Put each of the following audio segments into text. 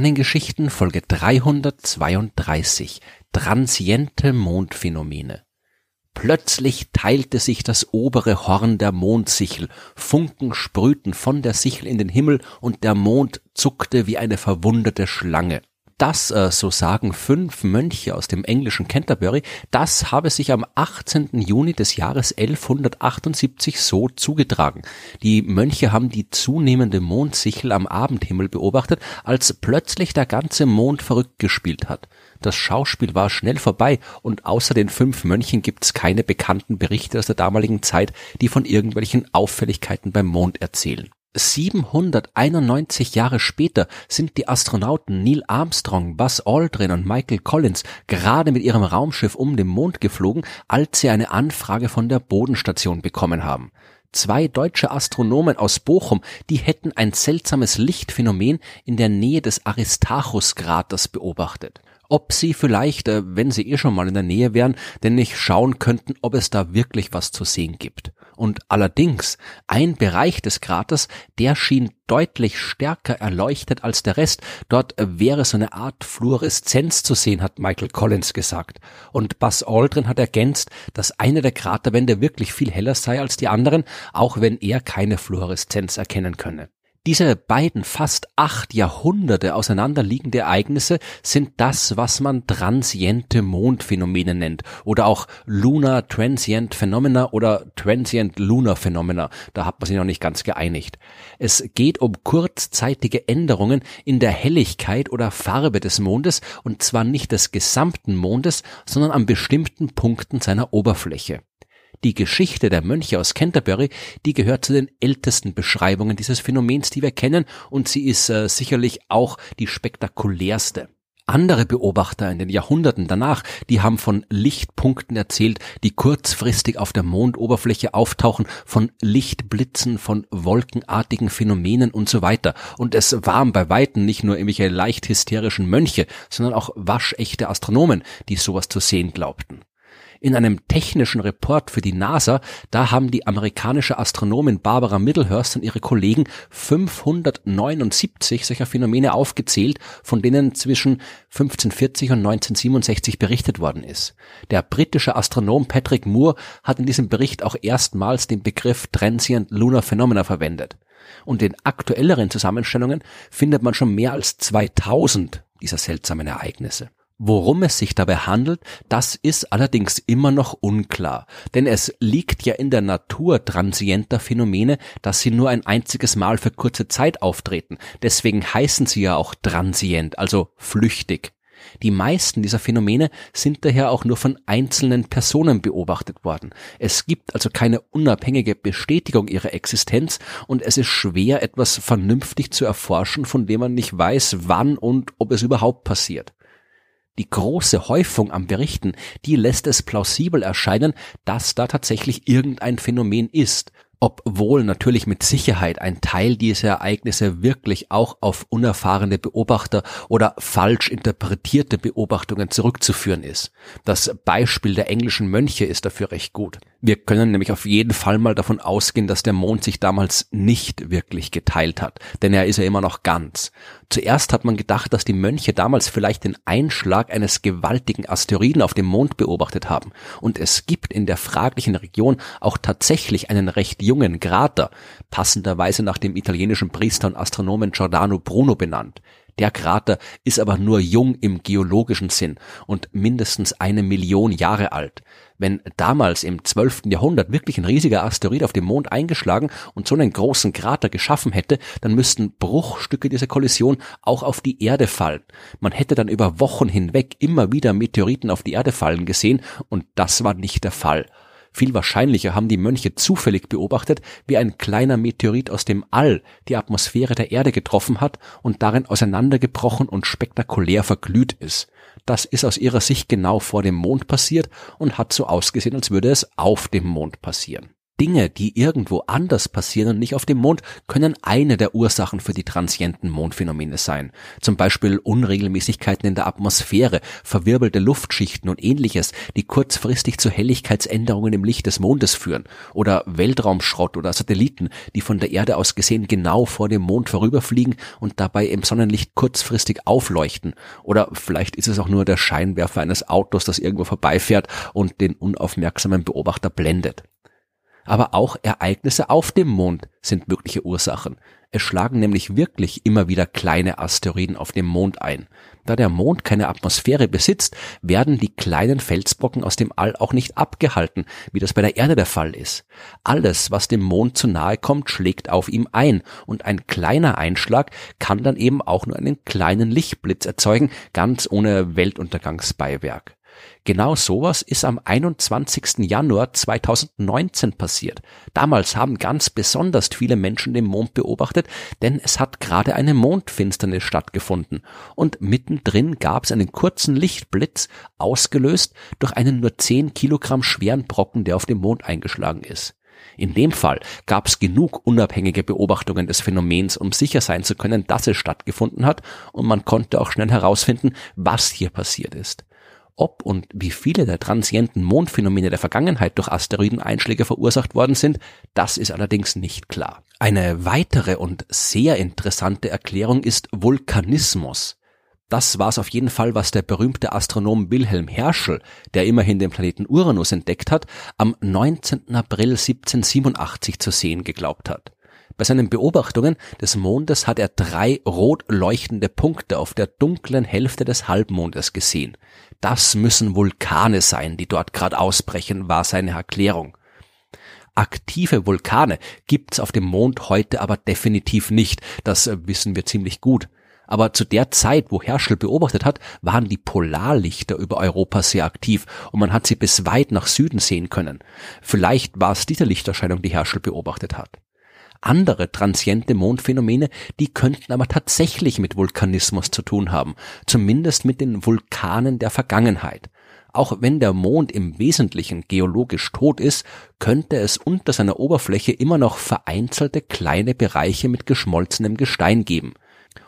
Sternengeschichten Folge 332 Transiente Mondphänomene. Plötzlich teilte sich das obere Horn der Mondsichel, Funken sprühten von der Sichel in den Himmel und der Mond zuckte wie eine verwundete Schlange das, äh, so sagen fünf Mönche aus dem englischen Canterbury, das habe sich am 18. Juni des Jahres 1178 so zugetragen. Die Mönche haben die zunehmende Mondsichel am Abendhimmel beobachtet, als plötzlich der ganze Mond verrückt gespielt hat. Das Schauspiel war schnell vorbei und außer den fünf Mönchen gibt's keine bekannten Berichte aus der damaligen Zeit, die von irgendwelchen Auffälligkeiten beim Mond erzählen. 791 Jahre später sind die Astronauten Neil Armstrong, Buzz Aldrin und Michael Collins gerade mit ihrem Raumschiff um den Mond geflogen, als sie eine Anfrage von der Bodenstation bekommen haben. Zwei deutsche Astronomen aus Bochum, die hätten ein seltsames Lichtphänomen in der Nähe des Aristarchus-Kraters beobachtet ob sie vielleicht, äh, wenn sie eh schon mal in der Nähe wären, denn nicht schauen könnten, ob es da wirklich was zu sehen gibt. Und allerdings, ein Bereich des Kraters, der schien deutlich stärker erleuchtet als der Rest. Dort wäre so eine Art Fluoreszenz zu sehen, hat Michael Collins gesagt. Und Buzz Aldrin hat ergänzt, dass eine der Kraterwände wirklich viel heller sei als die anderen, auch wenn er keine Fluoreszenz erkennen könne. Diese beiden fast acht Jahrhunderte auseinanderliegende Ereignisse sind das, was man transiente Mondphänomene nennt oder auch Lunar Transient Phenomena oder Transient Lunar Phenomena. Da hat man sich noch nicht ganz geeinigt. Es geht um kurzzeitige Änderungen in der Helligkeit oder Farbe des Mondes und zwar nicht des gesamten Mondes, sondern an bestimmten Punkten seiner Oberfläche. Die Geschichte der Mönche aus Canterbury, die gehört zu den ältesten Beschreibungen dieses Phänomens, die wir kennen, und sie ist äh, sicherlich auch die spektakulärste. Andere Beobachter in den Jahrhunderten danach, die haben von Lichtpunkten erzählt, die kurzfristig auf der Mondoberfläche auftauchen, von Lichtblitzen, von wolkenartigen Phänomenen und so weiter. Und es waren bei Weitem nicht nur irgendwelche leicht hysterischen Mönche, sondern auch waschechte Astronomen, die sowas zu sehen glaubten. In einem technischen Report für die NASA, da haben die amerikanische Astronomin Barbara Middlehurst und ihre Kollegen 579 solcher Phänomene aufgezählt, von denen zwischen 1540 und 1967 berichtet worden ist. Der britische Astronom Patrick Moore hat in diesem Bericht auch erstmals den Begriff Transient Lunar Phenomena verwendet. Und in aktuelleren Zusammenstellungen findet man schon mehr als 2000 dieser seltsamen Ereignisse. Worum es sich dabei handelt, das ist allerdings immer noch unklar, denn es liegt ja in der Natur transienter Phänomene, dass sie nur ein einziges Mal für kurze Zeit auftreten. Deswegen heißen sie ja auch transient, also flüchtig. Die meisten dieser Phänomene sind daher auch nur von einzelnen Personen beobachtet worden. Es gibt also keine unabhängige Bestätigung ihrer Existenz und es ist schwer, etwas vernünftig zu erforschen, von dem man nicht weiß, wann und ob es überhaupt passiert. Die große Häufung am Berichten, die lässt es plausibel erscheinen, dass da tatsächlich irgendein Phänomen ist obwohl natürlich mit Sicherheit ein Teil dieser Ereignisse wirklich auch auf unerfahrene Beobachter oder falsch interpretierte Beobachtungen zurückzuführen ist. Das Beispiel der englischen Mönche ist dafür recht gut. Wir können nämlich auf jeden Fall mal davon ausgehen, dass der Mond sich damals nicht wirklich geteilt hat, denn er ist ja immer noch ganz. Zuerst hat man gedacht, dass die Mönche damals vielleicht den Einschlag eines gewaltigen Asteroiden auf dem Mond beobachtet haben. Und es gibt in der fraglichen Region auch tatsächlich einen recht jungen Krater, passenderweise nach dem italienischen Priester und Astronomen Giordano Bruno benannt. Der Krater ist aber nur jung im geologischen Sinn und mindestens eine Million Jahre alt. Wenn damals im 12. Jahrhundert wirklich ein riesiger Asteroid auf dem Mond eingeschlagen und so einen großen Krater geschaffen hätte, dann müssten Bruchstücke dieser Kollision auch auf die Erde fallen. Man hätte dann über Wochen hinweg immer wieder Meteoriten auf die Erde fallen gesehen und das war nicht der Fall. Viel wahrscheinlicher haben die Mönche zufällig beobachtet, wie ein kleiner Meteorit aus dem All die Atmosphäre der Erde getroffen hat und darin auseinandergebrochen und spektakulär verglüht ist. Das ist aus ihrer Sicht genau vor dem Mond passiert und hat so ausgesehen, als würde es auf dem Mond passieren. Dinge, die irgendwo anders passieren und nicht auf dem Mond, können eine der Ursachen für die transienten Mondphänomene sein. Zum Beispiel Unregelmäßigkeiten in der Atmosphäre, verwirbelte Luftschichten und ähnliches, die kurzfristig zu Helligkeitsänderungen im Licht des Mondes führen. Oder Weltraumschrott oder Satelliten, die von der Erde aus gesehen genau vor dem Mond vorüberfliegen und dabei im Sonnenlicht kurzfristig aufleuchten. Oder vielleicht ist es auch nur der Scheinwerfer eines Autos, das irgendwo vorbeifährt und den unaufmerksamen Beobachter blendet aber auch Ereignisse auf dem Mond sind mögliche Ursachen. Es schlagen nämlich wirklich immer wieder kleine Asteroiden auf dem Mond ein. Da der Mond keine Atmosphäre besitzt, werden die kleinen Felsbrocken aus dem All auch nicht abgehalten, wie das bei der Erde der Fall ist. Alles, was dem Mond zu nahe kommt, schlägt auf ihm ein, und ein kleiner Einschlag kann dann eben auch nur einen kleinen Lichtblitz erzeugen, ganz ohne Weltuntergangsbeiwerk. Genau sowas ist am 21. Januar 2019 passiert. Damals haben ganz besonders viele Menschen den Mond beobachtet, denn es hat gerade eine Mondfinsternis stattgefunden und mittendrin gab es einen kurzen Lichtblitz, ausgelöst durch einen nur 10 Kilogramm schweren Brocken, der auf dem Mond eingeschlagen ist. In dem Fall gab es genug unabhängige Beobachtungen des Phänomens, um sicher sein zu können, dass es stattgefunden hat, und man konnte auch schnell herausfinden, was hier passiert ist. Ob und wie viele der transienten Mondphänomene der Vergangenheit durch Asteroideneinschläge verursacht worden sind, das ist allerdings nicht klar. Eine weitere und sehr interessante Erklärung ist Vulkanismus. Das war es auf jeden Fall, was der berühmte Astronom Wilhelm Herschel, der immerhin den Planeten Uranus entdeckt hat, am 19. April 1787 zu sehen geglaubt hat. Bei seinen Beobachtungen des Mondes hat er drei rot leuchtende Punkte auf der dunklen Hälfte des Halbmondes gesehen. Das müssen Vulkane sein, die dort gerade ausbrechen, war seine Erklärung. Aktive Vulkane gibt's auf dem Mond heute aber definitiv nicht, das äh, wissen wir ziemlich gut. Aber zu der Zeit, wo Herschel beobachtet hat, waren die Polarlichter über Europa sehr aktiv und man hat sie bis weit nach Süden sehen können. Vielleicht war es diese Lichterscheinung, die Herschel beobachtet hat. Andere transiente Mondphänomene, die könnten aber tatsächlich mit Vulkanismus zu tun haben, zumindest mit den Vulkanen der Vergangenheit. Auch wenn der Mond im Wesentlichen geologisch tot ist, könnte es unter seiner Oberfläche immer noch vereinzelte kleine Bereiche mit geschmolzenem Gestein geben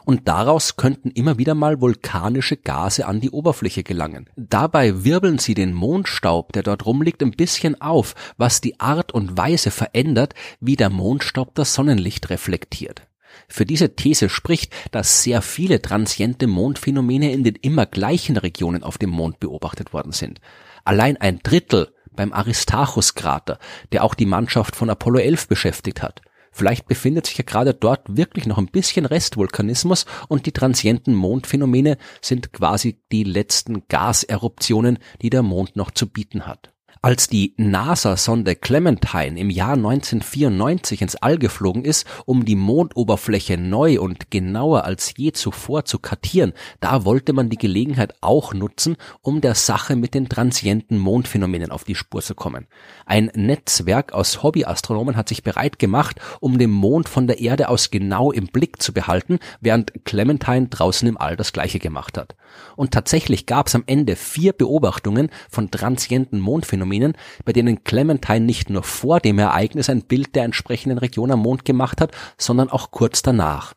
und daraus könnten immer wieder mal vulkanische Gase an die Oberfläche gelangen. Dabei wirbeln sie den Mondstaub, der dort rumliegt, ein bisschen auf, was die Art und Weise verändert, wie der Mondstaub das Sonnenlicht reflektiert. Für diese These spricht, dass sehr viele transiente Mondphänomene in den immer gleichen Regionen auf dem Mond beobachtet worden sind. Allein ein Drittel beim Aristarchus-Krater, der auch die Mannschaft von Apollo 11 beschäftigt hat. Vielleicht befindet sich ja gerade dort wirklich noch ein bisschen Restvulkanismus und die transienten Mondphänomene sind quasi die letzten Gaseruptionen, die der Mond noch zu bieten hat. Als die NASA-Sonde Clementine im Jahr 1994 ins All geflogen ist, um die Mondoberfläche neu und genauer als je zuvor zu kartieren, da wollte man die Gelegenheit auch nutzen, um der Sache mit den transienten Mondphänomenen auf die Spur zu kommen. Ein Netzwerk aus Hobbyastronomen hat sich bereit gemacht, um den Mond von der Erde aus genau im Blick zu behalten, während Clementine draußen im All das gleiche gemacht hat. Und tatsächlich gab es am Ende vier Beobachtungen von transienten Mondphänomenen Phänomenen, bei denen Clementine nicht nur vor dem Ereignis ein Bild der entsprechenden Region am Mond gemacht hat, sondern auch kurz danach.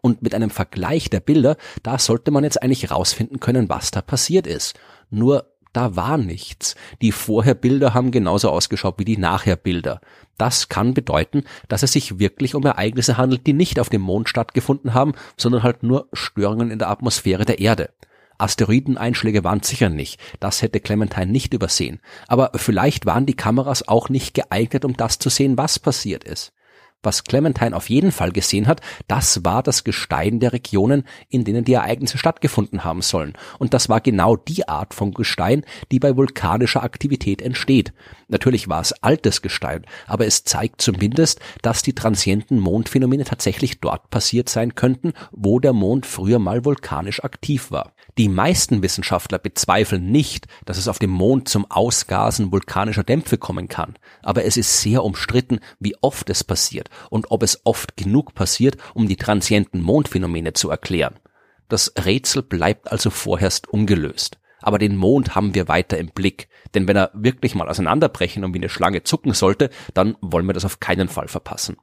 Und mit einem Vergleich der Bilder, da sollte man jetzt eigentlich rausfinden können, was da passiert ist. Nur da war nichts. Die Vorherbilder haben genauso ausgeschaut wie die Nachherbilder. Das kann bedeuten, dass es sich wirklich um Ereignisse handelt, die nicht auf dem Mond stattgefunden haben, sondern halt nur Störungen in der Atmosphäre der Erde. Asteroideneinschläge waren sicher nicht. Das hätte Clementine nicht übersehen. Aber vielleicht waren die Kameras auch nicht geeignet, um das zu sehen, was passiert ist. Was Clementine auf jeden Fall gesehen hat, das war das Gestein der Regionen, in denen die Ereignisse stattgefunden haben sollen. Und das war genau die Art von Gestein, die bei vulkanischer Aktivität entsteht. Natürlich war es altes Gestein, aber es zeigt zumindest, dass die transienten Mondphänomene tatsächlich dort passiert sein könnten, wo der Mond früher mal vulkanisch aktiv war. Die meisten Wissenschaftler bezweifeln nicht, dass es auf dem Mond zum Ausgasen vulkanischer Dämpfe kommen kann, aber es ist sehr umstritten, wie oft es und ob es oft genug passiert, um die transienten Mondphänomene zu erklären. Das Rätsel bleibt also vorerst ungelöst. aber den Mond haben wir weiter im Blick, denn wenn er wirklich mal auseinanderbrechen und wie eine Schlange zucken sollte, dann wollen wir das auf keinen Fall verpassen.